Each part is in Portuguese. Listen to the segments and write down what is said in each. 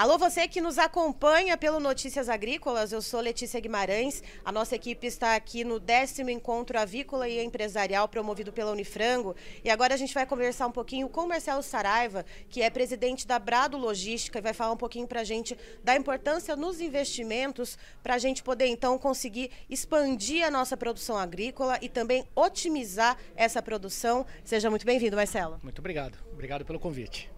Alô, você que nos acompanha pelo Notícias Agrícolas, eu sou Letícia Guimarães. A nossa equipe está aqui no décimo encontro avícola e empresarial promovido pela Unifrango. E agora a gente vai conversar um pouquinho com o Marcelo Saraiva, que é presidente da Brado Logística, e vai falar um pouquinho para a gente da importância nos investimentos para a gente poder então conseguir expandir a nossa produção agrícola e também otimizar essa produção. Seja muito bem-vindo, Marcelo. Muito obrigado. Obrigado pelo convite.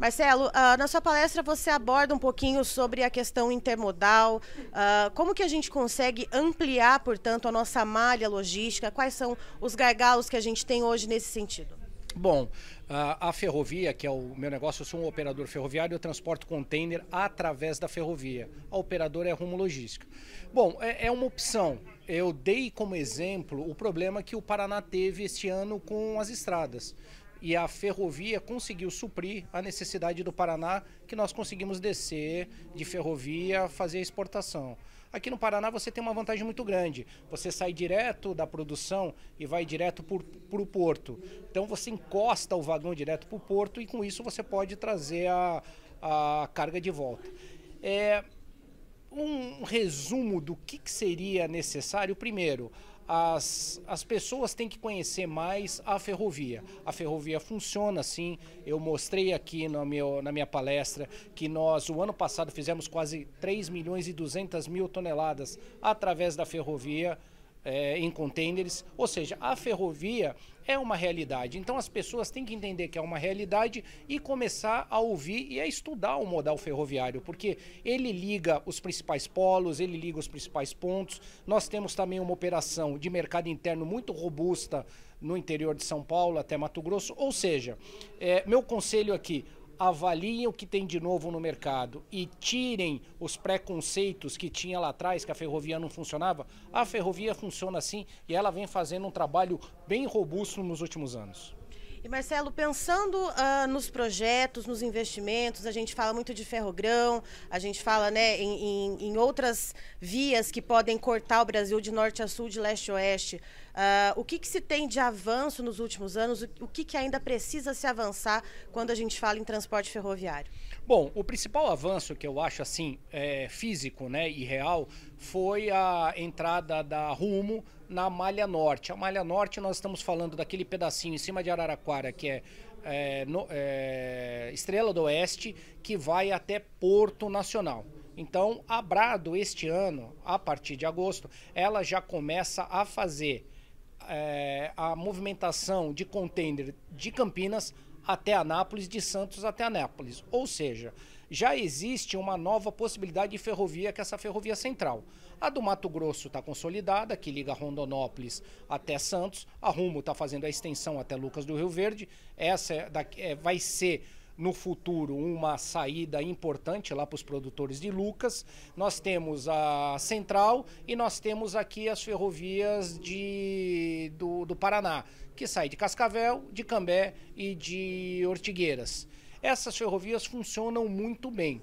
Marcelo, uh, na sua palestra você aborda um pouquinho sobre a questão intermodal, uh, como que a gente consegue ampliar, portanto, a nossa malha logística, quais são os gargalos que a gente tem hoje nesse sentido? Bom, a ferrovia, que é o meu negócio, eu sou um operador ferroviário, eu transporto container através da ferrovia. A operadora é Rumo Logística. Bom, é, é uma opção. Eu dei como exemplo o problema que o Paraná teve este ano com as estradas e a ferrovia conseguiu suprir a necessidade do Paraná, que nós conseguimos descer de ferrovia, fazer a exportação. Aqui no Paraná você tem uma vantagem muito grande. Você sai direto da produção e vai direto para o porto. Então você encosta o vagão direto para o porto e com isso você pode trazer a, a carga de volta. É, um resumo do que, que seria necessário. Primeiro, as, as pessoas têm que conhecer mais a ferrovia. A ferrovia funciona assim. Eu mostrei aqui no meu, na minha palestra que nós, o ano passado, fizemos quase 3 milhões e 200 mil toneladas através da ferrovia é, em containers, ou seja, a ferrovia é uma realidade. Então as pessoas têm que entender que é uma realidade e começar a ouvir e a estudar o modal ferroviário, porque ele liga os principais polos, ele liga os principais pontos. Nós temos também uma operação de mercado interno muito robusta no interior de São Paulo até Mato Grosso. Ou seja, é, meu conselho aqui, avaliem o que tem de novo no mercado e tirem os preconceitos que tinha lá atrás, que a ferrovia não funcionava, a ferrovia funciona assim e ela vem fazendo um trabalho bem robusto nos últimos anos. E Marcelo, pensando uh, nos projetos, nos investimentos, a gente fala muito de ferrogrão, a gente fala né, em, em, em outras vias que podem cortar o Brasil de norte a sul, de leste a oeste. Uh, o que, que, se tem de avanço nos últimos anos? O, o que, que ainda precisa se avançar quando a gente fala em transporte ferroviário? Bom, o principal avanço que eu acho assim é, físico, né, e real, foi a entrada da Rumo na Malha Norte. A Malha Norte nós estamos falando daquele pedacinho em cima de Araraquara que é, é, no, é Estrela do Oeste, que vai até Porto Nacional. Então, a Brado este ano, a partir de agosto, ela já começa a fazer é, a movimentação de container de Campinas até Anápolis, de Santos até Anápolis. Ou seja, já existe uma nova possibilidade de ferrovia, que é essa ferrovia central. A do Mato Grosso está consolidada, que liga Rondonópolis até Santos. A Rumo está fazendo a extensão até Lucas do Rio Verde. Essa é, é, vai ser no futuro uma saída importante lá para os produtores de Lucas. Nós temos a Central e nós temos aqui as ferrovias de, do, do Paraná, que sai de Cascavel, de Cambé e de Ortigueiras. Essas ferrovias funcionam muito bem.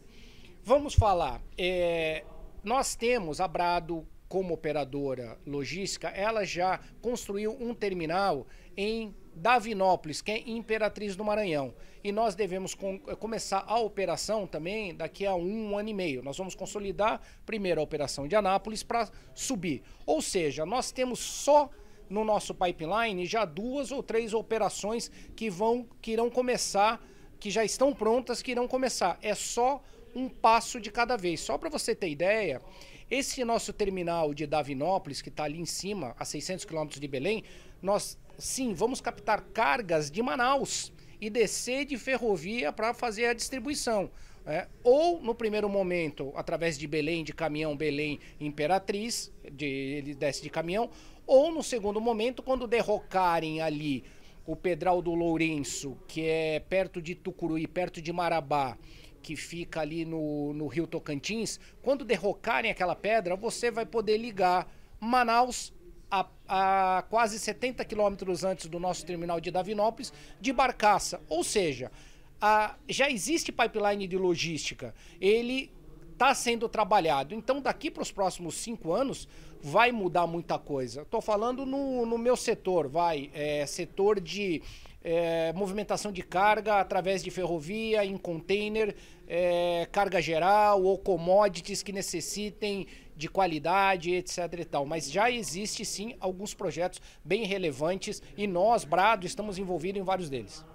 Vamos falar, é, nós temos a Brado como operadora logística, ela já construiu um terminal em Davinópolis, que é Imperatriz do Maranhão. E nós devemos com, começar a operação também daqui a um ano e meio. Nós vamos consolidar primeiro a operação de Anápolis para subir. Ou seja, nós temos só no nosso pipeline já duas ou três operações que vão que irão começar, que já estão prontas, que irão começar. É só um passo de cada vez. Só para você ter ideia, esse nosso terminal de Davinópolis, que está ali em cima, a 600 quilômetros de Belém, nós sim vamos captar cargas de Manaus e descer de ferrovia para fazer a distribuição. É, ou no primeiro momento, através de Belém, de caminhão Belém Imperatriz, de, ele desce de caminhão, ou no segundo momento, quando derrocarem ali o Pedral do Lourenço, que é perto de Tucuruí, perto de Marabá, que fica ali no, no Rio Tocantins, quando derrocarem aquela pedra, você vai poder ligar Manaus a, a quase 70 quilômetros antes do nosso terminal de Davinópolis, de Barcaça. Ou seja, a, já existe pipeline de logística, ele está sendo trabalhado. Então, daqui para os próximos cinco anos, vai mudar muita coisa. Estou falando no, no meu setor, vai, é, setor de é, movimentação de carga através de ferrovia, em container, é, carga geral ou commodities que necessitem de qualidade, etc. e tal. Mas já existe sim alguns projetos bem relevantes e nós, Brado, estamos envolvidos em vários deles.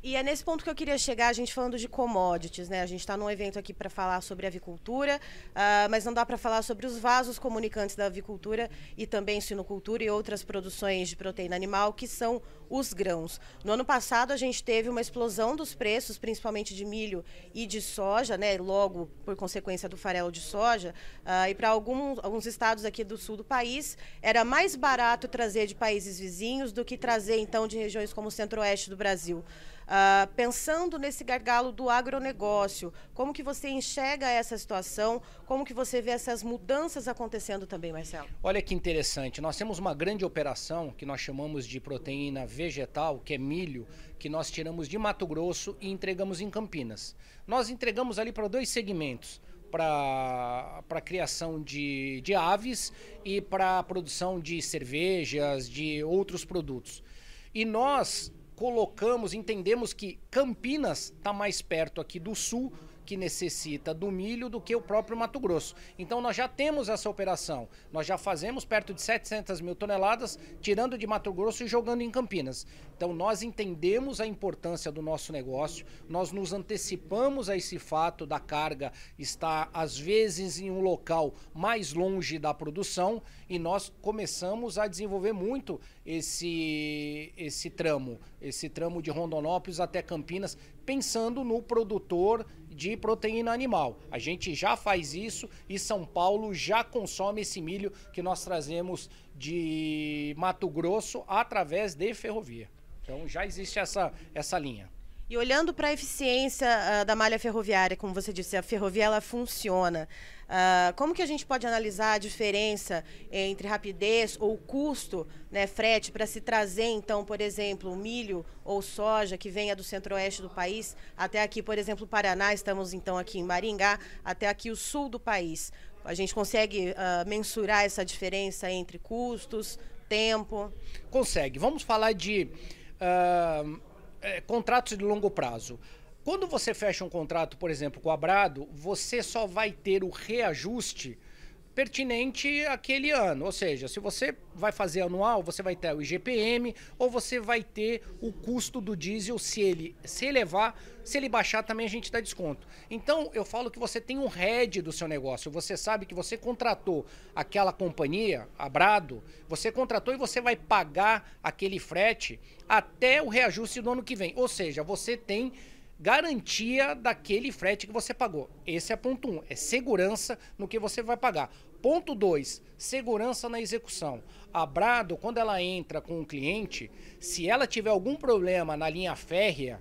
E é nesse ponto que eu queria chegar, a gente falando de commodities, né? A gente está num evento aqui para falar sobre avicultura, uh, mas não dá para falar sobre os vasos comunicantes da avicultura e também sinocultura e outras produções de proteína animal, que são os grãos. No ano passado, a gente teve uma explosão dos preços, principalmente de milho e de soja, né? Logo por consequência do farelo de soja. Uh, e para alguns, alguns estados aqui do sul do país, era mais barato trazer de países vizinhos do que trazer, então, de regiões como o centro-oeste do Brasil. Uh, pensando nesse gargalo do agronegócio, como que você enxerga essa situação? Como que você vê essas mudanças acontecendo também, Marcelo? Olha que interessante. Nós temos uma grande operação que nós chamamos de proteína vegetal, que é milho, que nós tiramos de Mato Grosso e entregamos em Campinas. Nós entregamos ali para dois segmentos para a criação de, de aves e para a produção de cervejas, de outros produtos. E nós colocamos, entendemos que Campinas está mais perto aqui do sul que necessita do milho do que o próprio Mato Grosso. Então nós já temos essa operação. Nós já fazemos perto de 700 mil toneladas, tirando de Mato Grosso e jogando em Campinas. Então nós entendemos a importância do nosso negócio, nós nos antecipamos a esse fato da carga estar às vezes em um local mais longe da produção e nós começamos a desenvolver muito esse esse tramo, esse tramo de Rondonópolis até Campinas, pensando no produtor de proteína animal. A gente já faz isso e São Paulo já consome esse milho que nós trazemos de Mato Grosso através de ferrovia. Então já existe essa, essa linha. E olhando para a eficiência uh, da malha ferroviária, como você disse, a ferrovia ela funciona. Uh, como que a gente pode analisar a diferença entre rapidez ou custo, né, frete, para se trazer, então, por exemplo, milho ou soja que venha do centro-oeste do país até aqui, por exemplo, Paraná, estamos então aqui em Maringá, até aqui o sul do país. A gente consegue uh, mensurar essa diferença entre custos, tempo? Consegue. Vamos falar de é, contratos de longo prazo. Quando você fecha um contrato, por exemplo, com a Brado, você só vai ter o reajuste pertinente àquele ano. Ou seja, se você vai fazer anual, você vai ter o IGPM ou você vai ter o custo do diesel se ele se elevar, se ele baixar também a gente dá desconto. Então eu falo que você tem um head do seu negócio. Você sabe que você contratou aquela companhia, a Brado, você contratou e você vai pagar aquele frete até o reajuste do ano que vem. Ou seja, você tem garantia daquele frete que você pagou. Esse é ponto 1, um, é segurança no que você vai pagar. Ponto 2, segurança na execução. A Brado, quando ela entra com um cliente, se ela tiver algum problema na linha férrea,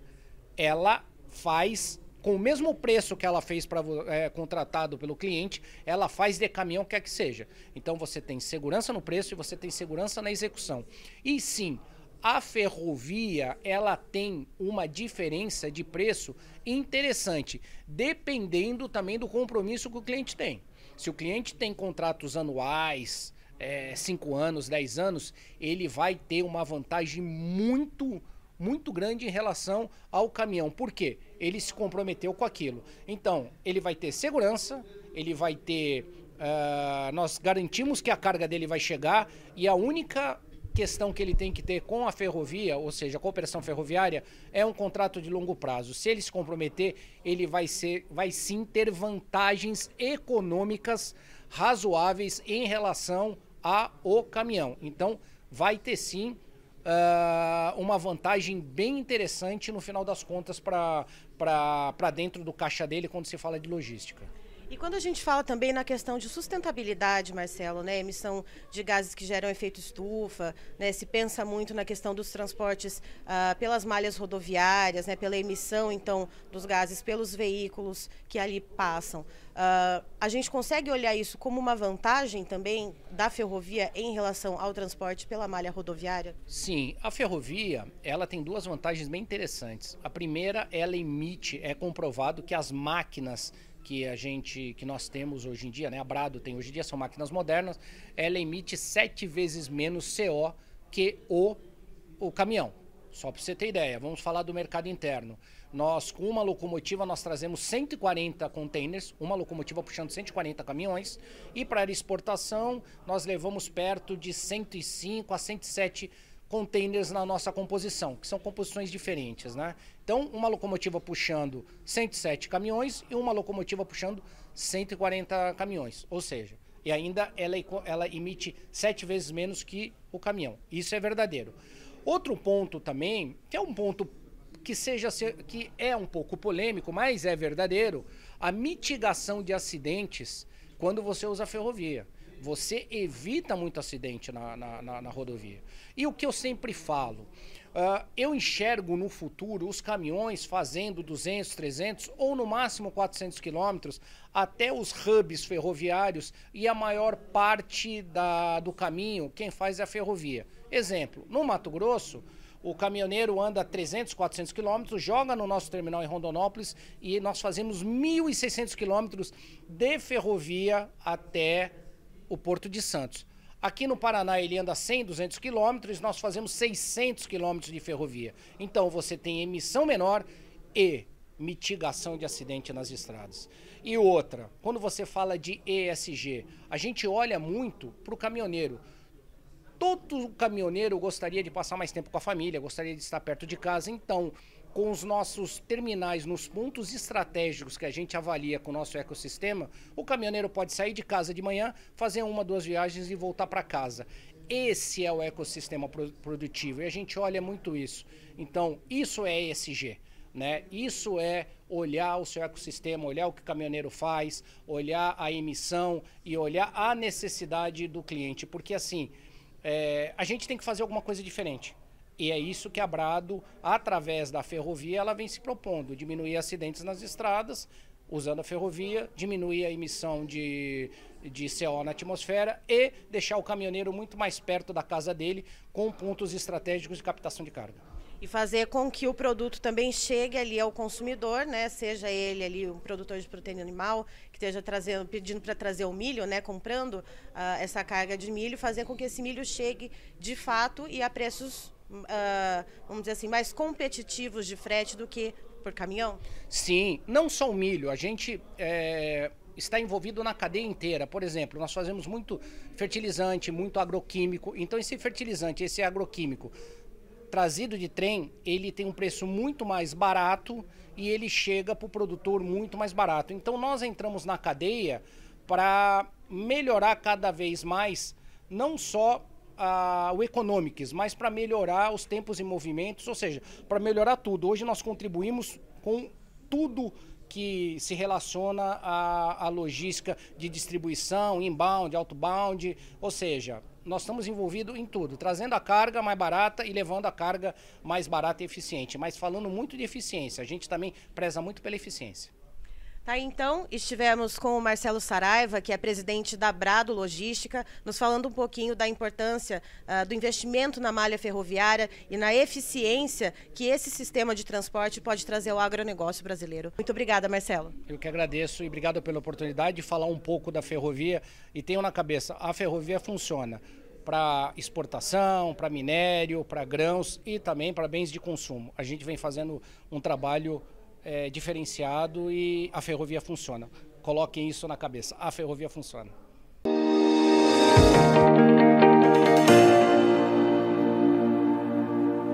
ela faz com o mesmo preço que ela fez para é, contratado pelo cliente, ela faz de caminhão quer que seja. Então você tem segurança no preço e você tem segurança na execução. E sim, a ferrovia ela tem uma diferença de preço interessante, dependendo também do compromisso que o cliente tem. Se o cliente tem contratos anuais, 5 é, anos, 10 anos, ele vai ter uma vantagem muito, muito grande em relação ao caminhão. Por quê? Ele se comprometeu com aquilo. Então, ele vai ter segurança, ele vai ter. Uh, nós garantimos que a carga dele vai chegar e a única questão que ele tem que ter com a ferrovia, ou seja, a cooperação ferroviária, é um contrato de longo prazo. Se ele se comprometer, ele vai ser, vai sim ter vantagens econômicas razoáveis em relação ao caminhão. Então, vai ter sim uh, uma vantagem bem interessante no final das contas para dentro do caixa dele quando se fala de logística. E quando a gente fala também na questão de sustentabilidade, Marcelo, né, emissão de gases que geram efeito estufa, né, se pensa muito na questão dos transportes uh, pelas malhas rodoviárias, né, pela emissão então dos gases pelos veículos que ali passam. Uh, a gente consegue olhar isso como uma vantagem também da ferrovia em relação ao transporte pela malha rodoviária? Sim, a ferrovia ela tem duas vantagens bem interessantes. A primeira, ela emite, é comprovado que as máquinas que a gente que nós temos hoje em dia, né? A Brado tem hoje em dia são máquinas modernas, ela emite sete vezes menos CO que o, o caminhão. Só para você ter ideia, vamos falar do mercado interno. Nós, com uma locomotiva, nós trazemos 140 containers, uma locomotiva puxando 140 caminhões, e para exportação nós levamos perto de 105 a 107 containers na nossa composição, que são composições diferentes, né? Então, uma locomotiva puxando 107 caminhões e uma locomotiva puxando 140 caminhões, ou seja, e ainda ela, ela emite sete vezes menos que o caminhão. Isso é verdadeiro. Outro ponto também, que é um ponto que seja que é um pouco polêmico, mas é verdadeiro, a mitigação de acidentes quando você usa ferrovia. Você evita muito acidente na, na, na, na rodovia. E o que eu sempre falo, uh, eu enxergo no futuro os caminhões fazendo 200, 300 ou no máximo 400 quilômetros até os hubs ferroviários e a maior parte da, do caminho quem faz é a ferrovia. Exemplo, no Mato Grosso, o caminhoneiro anda 300, 400 quilômetros, joga no nosso terminal em Rondonópolis e nós fazemos 1.600 quilômetros de ferrovia até o Porto de Santos. Aqui no Paraná ele anda 100, 200 quilômetros, nós fazemos 600 quilômetros de ferrovia. Então você tem emissão menor e mitigação de acidente nas estradas. E outra, quando você fala de ESG, a gente olha muito para o caminhoneiro. Todo caminhoneiro gostaria de passar mais tempo com a família, gostaria de estar perto de casa. Então, com os nossos terminais nos pontos estratégicos que a gente avalia com o nosso ecossistema, o caminhoneiro pode sair de casa de manhã, fazer uma, duas viagens e voltar para casa. Esse é o ecossistema produtivo e a gente olha muito isso. Então, isso é ESG. Né? Isso é olhar o seu ecossistema, olhar o que o caminhoneiro faz, olhar a emissão e olhar a necessidade do cliente. Porque assim, é, a gente tem que fazer alguma coisa diferente. E é isso que a Brado, através da ferrovia, ela vem se propondo: diminuir acidentes nas estradas, usando a ferrovia, diminuir a emissão de, de CO na atmosfera e deixar o caminhoneiro muito mais perto da casa dele, com pontos estratégicos de captação de carga. E fazer com que o produto também chegue ali ao consumidor, né? Seja ele ali um produtor de proteína animal que esteja trazendo, pedindo para trazer o milho, né? Comprando uh, essa carga de milho, fazer com que esse milho chegue de fato e a preços uh, vamos dizer assim, mais competitivos de frete do que por caminhão? Sim, não só o milho. A gente é, está envolvido na cadeia inteira. Por exemplo, nós fazemos muito fertilizante, muito agroquímico. Então, esse fertilizante, esse agroquímico trazido de trem, ele tem um preço muito mais barato e ele chega para o produtor muito mais barato. Então, nós entramos na cadeia para melhorar cada vez mais, não só o Economics, mas para melhorar os tempos e movimentos, ou seja, para melhorar tudo. Hoje nós contribuímos com tudo que se relaciona à, à logística de distribuição, inbound, outbound, ou seja, nós estamos envolvidos em tudo, trazendo a carga mais barata e levando a carga mais barata e eficiente. Mas falando muito de eficiência, a gente também preza muito pela eficiência. Tá, então, estivemos com o Marcelo Saraiva, que é presidente da Brado Logística, nos falando um pouquinho da importância uh, do investimento na malha ferroviária e na eficiência que esse sistema de transporte pode trazer ao agronegócio brasileiro. Muito obrigada, Marcelo. Eu que agradeço e obrigado pela oportunidade de falar um pouco da ferrovia e tenho na cabeça, a ferrovia funciona para exportação, para minério, para grãos e também para bens de consumo. A gente vem fazendo um trabalho é, diferenciado e a ferrovia funciona. Coloquem isso na cabeça, a ferrovia funciona.